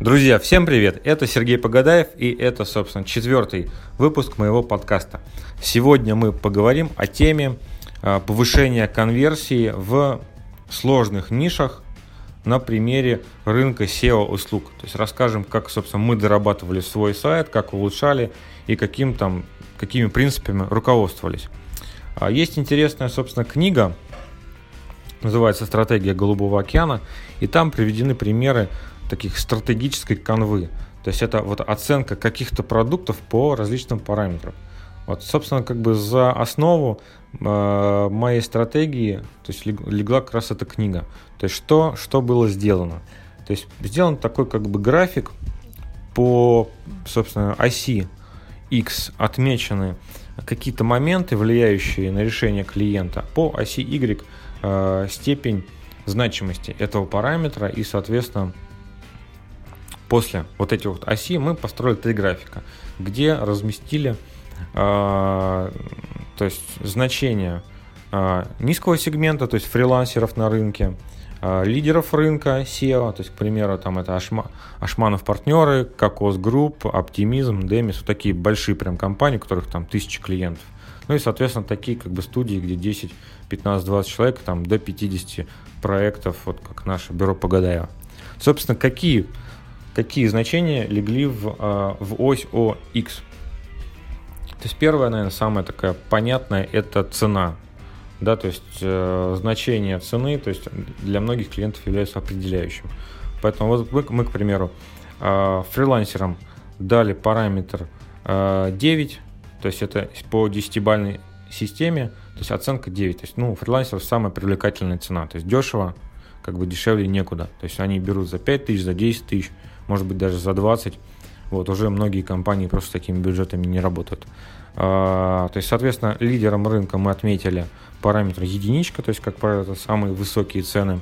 Друзья, всем привет! Это Сергей Погадаев и это, собственно, четвертый выпуск моего подкаста. Сегодня мы поговорим о теме а, повышения конверсии в сложных нишах на примере рынка SEO-услуг. То есть расскажем, как, собственно, мы дорабатывали свой сайт, как улучшали и каким там, какими принципами руководствовались. А, есть интересная, собственно, книга, называется «Стратегия Голубого океана», и там приведены примеры таких стратегической канвы. То есть это вот оценка каких-то продуктов по различным параметрам. Вот, собственно, как бы за основу э, моей стратегии то есть легла как раз эта книга. То есть что, что было сделано. То есть сделан такой как бы график по, собственно, оси X отмечены какие-то моменты, влияющие на решение клиента. По оси Y э, степень значимости этого параметра и, соответственно, после вот этих вот оси мы построили три графика, где разместили э, то есть значение э, низкого сегмента, то есть фрилансеров на рынке, лидеров рынка SEO, то есть, к примеру, там это Ашма, Ашманов и партнеры, Kokoc Group, Оптимизм, Демис, вот такие большие прям компании, у которых там тысячи клиентов. Ну и, соответственно, такие как бы студии, где 10, 15, 20 человек, там до 50 проектов, вот как наше бюро Погадаева. Собственно, какие какие значения легли в, а, в ось ОX. То есть первое, наверное, самая такая понятная, это цена. Да, то есть э, значение цены, то есть для многих клиентов является определяющим. Поэтому вот мы, мы к примеру, э, фрилансерам дали параметр э, 9, то есть это по 10-бальной системе, то есть оценка 9. То есть, ну, фрилансеров самая привлекательная цена. То есть дешево, как бы дешевле некуда. То есть они берут за 5 тысяч, за 10 тысяч, может быть даже за 20. Вот, уже многие компании просто с такими бюджетами не работают. А, то есть, соответственно, лидером рынка мы отметили параметр единичка, то есть, как правило, самые высокие цены.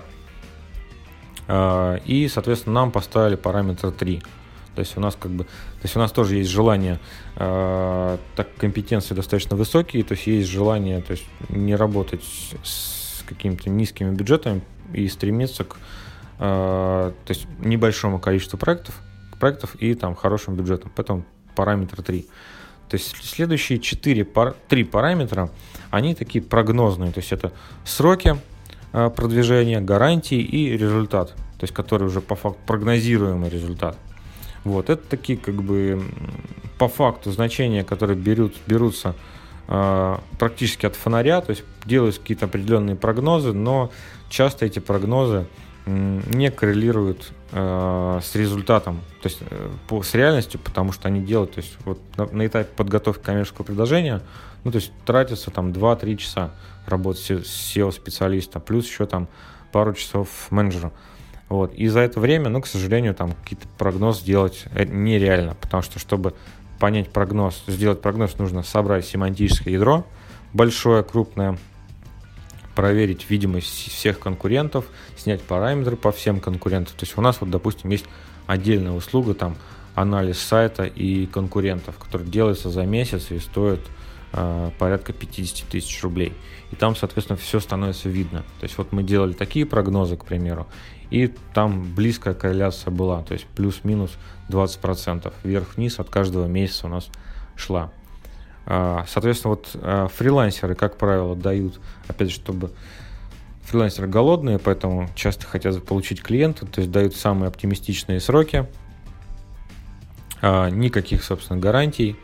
А, и, соответственно, нам поставили параметр 3. То есть у нас как бы, то есть у нас тоже есть желание, э, так компетенции достаточно высокие, то есть есть желание, то есть не работать с какими-то низкими бюджетами и стремиться к то есть небольшому количеству проектов, проектов и там хорошим бюджетом. Поэтому параметр 3. То есть следующие 4, 3 параметра, они такие прогнозные. То есть это сроки э, продвижения, гарантии и результат. То есть который уже по факту прогнозируемый результат. Вот, это такие как бы по факту значения, которые берут, берутся э, практически от фонаря, то есть делаются какие-то определенные прогнозы, но часто эти прогнозы не коррелируют э, с результатом, то есть э, по, с реальностью, потому что они делают, то есть вот на, на этапе подготовки коммерческого предложения, ну то есть тратится там 2-3 часа работы SEO-специалиста, плюс еще там пару часов менеджера. Вот. И за это время, ну, к сожалению, там какие-то прогноз сделать э, нереально, потому что, чтобы понять прогноз, сделать прогноз, нужно собрать семантическое ядро большое, крупное, проверить видимость всех конкурентов, снять параметры по всем конкурентам. То есть у нас вот, допустим, есть отдельная услуга, там, анализ сайта и конкурентов, который делается за месяц и стоит э, порядка 50 тысяч рублей. И там, соответственно, все становится видно. То есть вот мы делали такие прогнозы, к примеру, и там близкая корреляция была, то есть плюс-минус 20%. Вверх-вниз от каждого месяца у нас шла. А, соответственно, вот а, фрилансеры, как правило, дают, опять же, чтобы фрилансеры голодные, поэтому часто хотят получить клиента, то есть дают самые оптимистичные сроки, а, никаких, собственно, гарантий,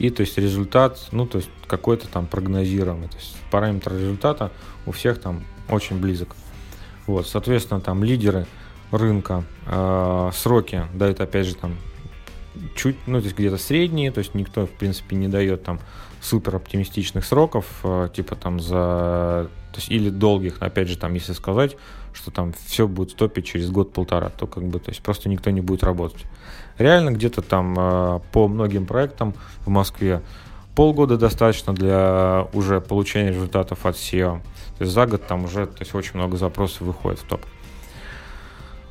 и то есть результат, ну, то есть какой-то там прогнозируемый, то есть параметр результата у всех там очень близок. Вот, соответственно, там лидеры рынка, сроки дают, опять же, там чуть, ну, то есть где-то средние, то есть никто, в принципе, не дает там супер оптимистичных сроков, э, типа там за, то есть или долгих, опять же, там, если сказать, что там все будет стопить через год-полтора, то как бы, то есть просто никто не будет работать. Реально где-то там э, по многим проектам в Москве полгода достаточно для уже получения результатов от SEO. То есть за год там уже то есть очень много запросов выходит в топ.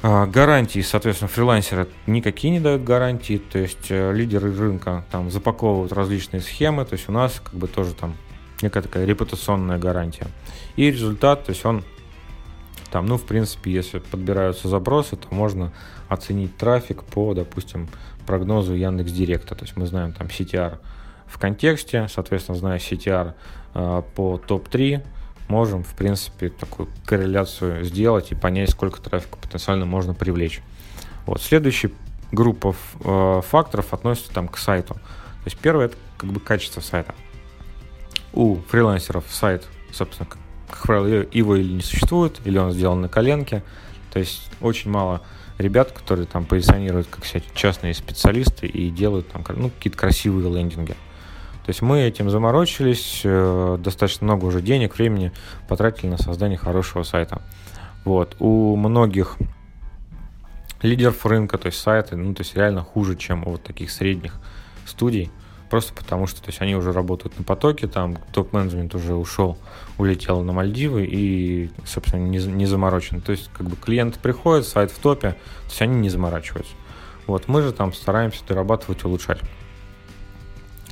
А, гарантии, соответственно, фрилансеры никакие не дают гарантии, то есть э, лидеры рынка там запаковывают различные схемы, то есть у нас как бы тоже там некая такая репутационная гарантия. И результат, то есть он Там, ну, в принципе, если подбираются запросы, то можно оценить трафик по, допустим, прогнозу Яндекс Директа. То есть мы знаем там CTR в контексте, соответственно, зная CTR э, по топ-3, можем, в принципе, такую корреляцию сделать и понять, сколько трафика потенциально можно привлечь. Вот. Следующая группа э, факторов относится там к сайту. То есть первое это как бы качество сайта. У фрилансеров сайт, собственно, как, правило, его или не существует, или он сделан на коленке. То есть очень мало ребят, которые там позиционируют как себя частные специалисты и делают там ну, какие-то красивые лендинги. То есть мы этим заморочились, э, достаточно много уже денег, времени потратили на создание хорошего сайта. Вот. У многих лидеров рынка, то есть сайты, ну, то есть реально хуже, чем у вот таких средних студий, просто потому что, то есть они уже работают на потоке, там топ-менеджмент уже ушел, улетел на Мальдивы и, собственно, не, не заморочен. То есть, как бы клиент приходит, сайт в топе, то есть они не заморачиваются. Вот, мы же там стараемся дорабатывать, улучшать.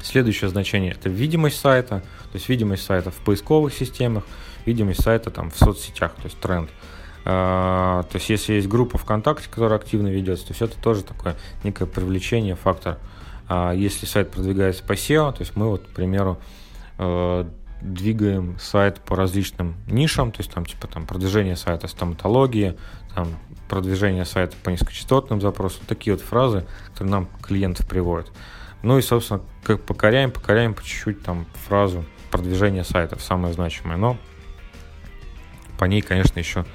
Следующее значение – это видимость сайта, то есть видимость сайта в поисковых системах, видимость сайта там в соцсетях, то есть тренд. А, то есть если есть группа ВКонтакте, которая активно ведется, то есть это тоже такое некое привлечение, фактор. А если сайт продвигается по SEO, то есть мы вот, к примеру, э, двигаем сайт по различным нишам, то есть там типа там продвижение сайта стоматологии, там продвижение сайта по низкочастотным запросам, такие вот фразы, которые нам клиентов приводят. Ну и, собственно, как покоряем, покоряем по чуть-чуть там фразу продвижение сайтов, самое значимое. Но по ней, конечно, еще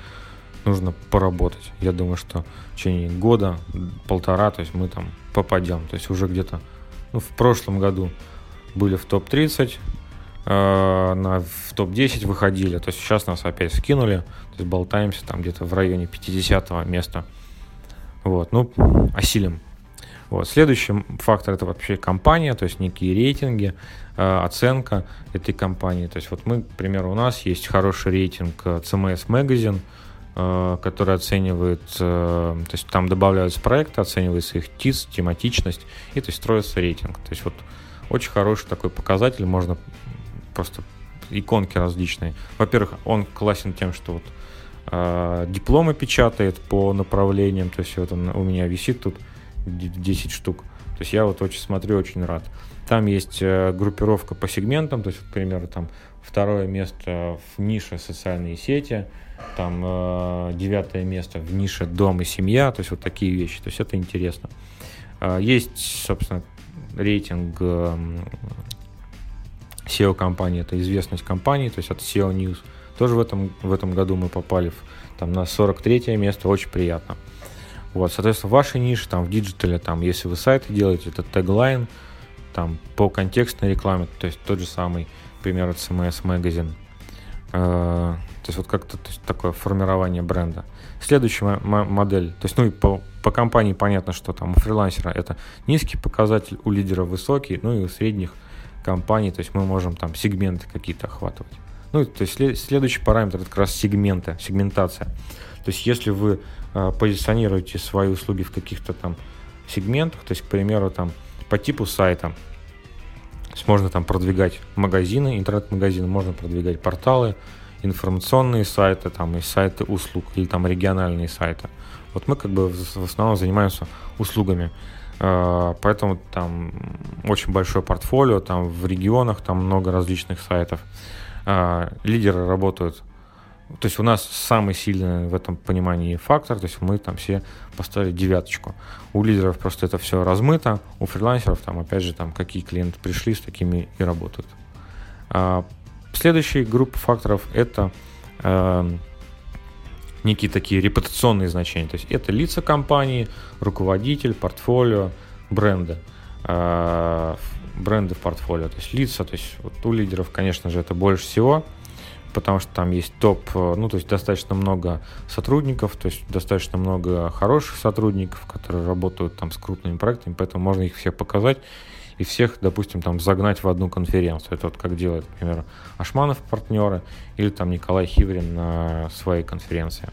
нужно поработать. Я думаю, что в течение года, полтора, то есть мы там попадем. То есть уже где-то ну, в прошлом году были в топ-30, э, на, в топ-10 выходили. То есть сейчас нас опять скинули. То есть болтаемся там где-то в районе 50 места. Вот, ну, осилим. Вот. Следующий фактор это вообще компания, то есть некие рейтинги, э, оценка этой компании. То есть вот мы, к примеру, у нас есть хороший рейтинг CMS Magazine, э, который оценивает, э, то есть там добавляются проекты, оценивается их ТИС, тематичность, и то есть строится рейтинг. То есть вот очень хороший такой показатель, можно просто иконки различные. Во-первых, он классен тем, что вот э, дипломы печатает по направлениям, то есть вот он у меня висит тут 10 штук. То есть я вот очень смотрю, очень рад. Там есть э, группировка по сегментам, то есть, к примеру, там второе место в нише социальные сети, там э, девятое место в нише дом и семья, то есть вот такие вещи, то есть это интересно. Э, есть, собственно, рейтинг SEO компании, это известность компании, то есть это SEO News. Тоже в этом, в этом году мы попали в, там, на 43 место, очень приятно. Вот, соответственно, ваша ниша там в диджитале, там, если вы сайты делаете, это Tagline, там, по контекстной рекламе, то есть тот же самый, к примеру, CMS Magazine. Э, то есть вот как-то такое формирование бренда. Следующая модель, то есть, ну и по, по компании понятно, что там у фрилансера это низкий показатель, у лидера высокий, ну и у средних компаний, то есть мы можем там сегменты какие-то охватывать. Ну, то есть следующий параметр это как раз сегменты, сегментация. То есть если вы э, позиционируете свои услуги в каких-то там сегментах, то есть, к примеру, там по типу сайта, то есть можно там продвигать магазины, интернет-магазины, можно продвигать порталы, информационные сайты, там и сайты услуг или там региональные сайты. Вот мы как бы в основном занимаемся услугами. Э, поэтому там очень большое портфолио, там в регионах там много различных сайтов. Э, лидеры работают то есть у нас самый сильный в этом понимании фактор, то есть мы там все поставили девяточку. У лидеров просто это все размыто, у фрилансеров там опять же там какие клиенты пришли, с такими и работают. А, следующая группа факторов это а, некие такие репутационные значения. То есть это лица компании, руководитель, портфолио, бренды. А, бренды в портфолио, то есть лица, то есть вот у лидеров, конечно же, это больше всего – потому что там есть топ, э, ну, то есть достаточно много сотрудников, то есть достаточно много хороших сотрудников, которые работают там с крупными проектами, поэтому можно их всех показать и всех, допустим, там загнать в одну конференцию. Это вот как делает, например, Ашманов партнеры или там Николай Хиврин на своей конференции.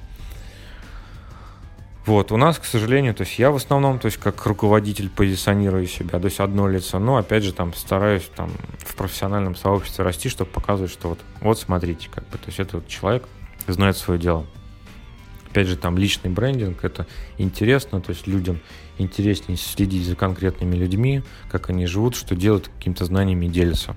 Вот, у нас, к сожалению, то есть я в основном, то есть как руководитель позиционирую себя, то есть одно лицо, но опять же там стараюсь там в профессиональном сообществе расти, чтобы показывать, что вот, вот смотрите, как бы, то есть этот человек знает свое дело. Опять же, там личный брендинг, это интересно, то есть людям интереснее следить за конкретными людьми, как они живут, что делают, какими-то знаниями делятся.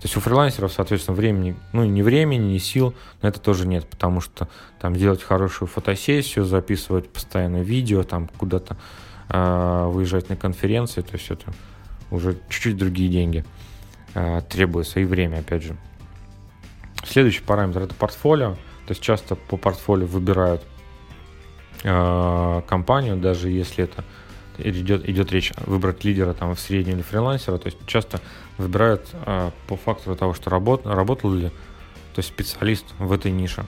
То есть у фрилансеров, соответственно, времени, ну, не времени, ни сил на это тоже нет, потому что там делать хорошую фотосессию, записывать постоянно видео, там куда-то э, выезжать на конференции, то есть это уже чуть-чуть другие деньги э, требуется и время, опять же. Следующий параметр это портфолио, то есть часто по портфолио выбирают э, компанию, даже если это идет, идет речь выбрать лидера там в среднем или фрилансера, то есть часто выбирают э, по фактору того, что работ, работал ли то есть специалист в этой нише.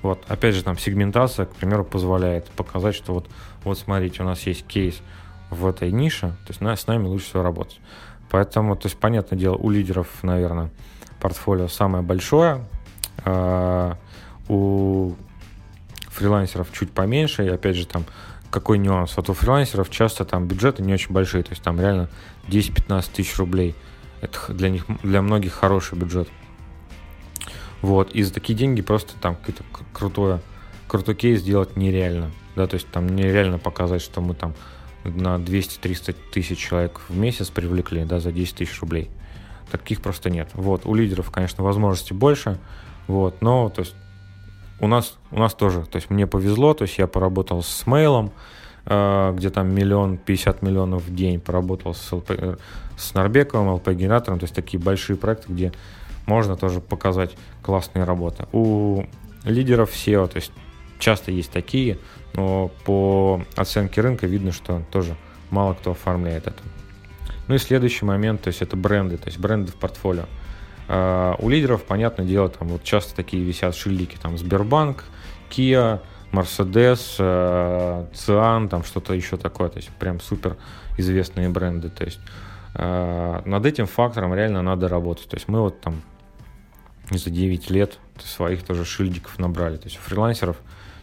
Вот, опять же, там сегментация, к примеру, позволяет показать, что вот, вот смотрите, у нас есть кейс в этой нише, то есть на, с нами лучше всего работать. Поэтому, то есть, понятное дело, у лидеров, наверное, портфолио самое большое, э, у фрилансеров чуть поменьше, и опять же, там какой нюанс? Вот у фрилансеров часто там бюджеты не очень большие, то есть там реально 10-15 тысяч рублей. Это для них, для многих хороший бюджет. Вот, и за такие деньги просто там какой-то крутой, крутой кейс сделать нереально. Да, то есть там нереально показать, что мы там на 200-300 тысяч человек в месяц привлекли, да, за 10 тысяч рублей. Таких просто нет. Вот, у лидеров, конечно, возможностей больше, вот, но, то есть, у нас, у нас тоже, то есть мне повезло, то есть я поработал с мейлом, э, где там миллион, 50 миллионов в день, поработал с, ЛП, э, с Нарбековым, ЛП-генератором, то есть такие большие проекты, где можно тоже показать классные работы. У лидеров SEO, то есть часто есть такие, но по оценке рынка видно, что тоже мало кто оформляет это. Ну и следующий момент, то есть это бренды, то есть бренды в портфолио. Uh, у лидеров, понятное дело, там вот часто такие висят шильдики, там Сбербанк, Kia, Mercedes, uh, Cian, там что-то еще такое, то есть прям супер известные бренды, то есть uh, над этим фактором реально надо работать, то есть мы вот там за 9 лет своих тоже шильдиков набрали, то есть у фрилансеров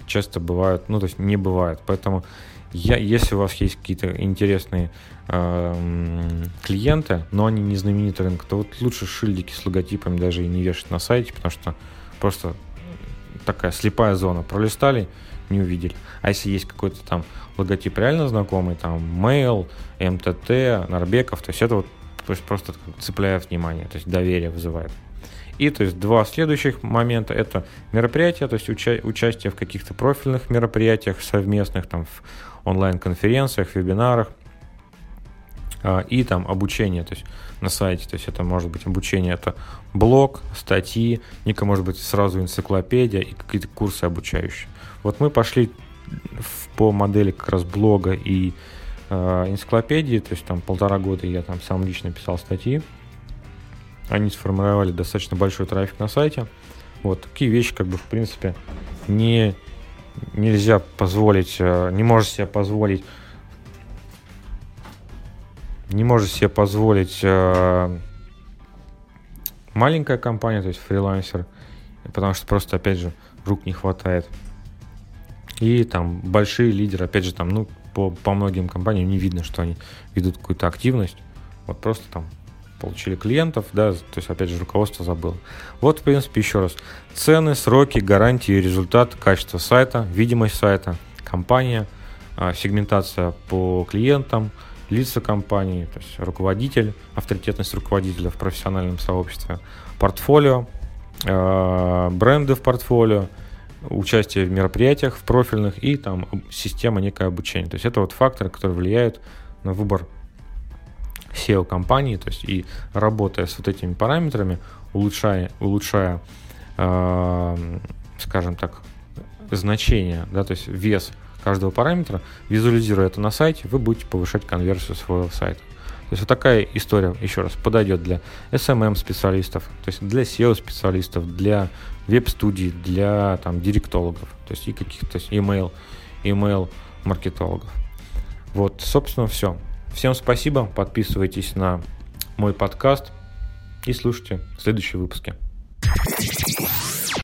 часто бывают, ну то есть не бывает, поэтому я, если у вас есть какие-то интересные э, клиенты, но они не знаменитый рынок, то вот лучше шильдики с логотипами даже и не вешать на сайте, потому что просто такая слепая зона. Пролистали, не увидели. А если есть какой-то там логотип реально знакомый, там Mail, МТТ, Нарбеков, то есть это вот то есть просто цепляет внимание, то есть доверие вызывает. И то есть два следующих момента это мероприятия, то есть уча- участие в каких-то профильных мероприятиях совместных, там в онлайн-конференциях, вебинарах, а, и там обучение, то есть на сайте, то есть это может быть обучение, это блог, статьи, ника может быть сразу энциклопедия и какие-то курсы обучающие. Вот мы пошли в, по модели как раз блога и э, энциклопедии, то есть там полтора года я там сам лично писал статьи, они сформировали достаточно большой трафик на сайте. Вот такие вещи, как бы в принципе не нельзя позволить, э, не может себе позволить не может себе позволить э, маленькая компания, то есть фрилансер, потому что просто, опять же, рук не хватает. И там большие лидеры, опять же, там, ну, по, по многим компаниям не видно, что они ведут какую-то активность. Вот просто там получили клиентов, да, то есть, опять же, руководство забыло. Вот, в принципе, еще раз. Цены, сроки, гарантии, результат, качество сайта, видимость сайта, компания, а, сегментация по клиентам, лица компании, то есть руководитель, авторитетность руководителя в профессиональном сообществе, портфолио, а, бренды в портфолио, участие в мероприятиях в профильных и там система некое обучение. То есть это вот факторы, которые влияют на выбор SEO-компании, то есть и работая с вот этими параметрами, улучшая, улучшая э, скажем так, значение, да, то есть вес каждого параметра, визуализируя это на сайте, вы будете повышать конверсию своего сайта. То есть вот такая история, еще раз, подойдет для SMM-специалистов, то есть для SEO-специалистов, для веб-студий, для там, директологов, то есть и каких-то email, email маркетологов. Вот, собственно, все. Всем спасибо, подписывайтесь на мой подкаст и слушайте следующие выпуски.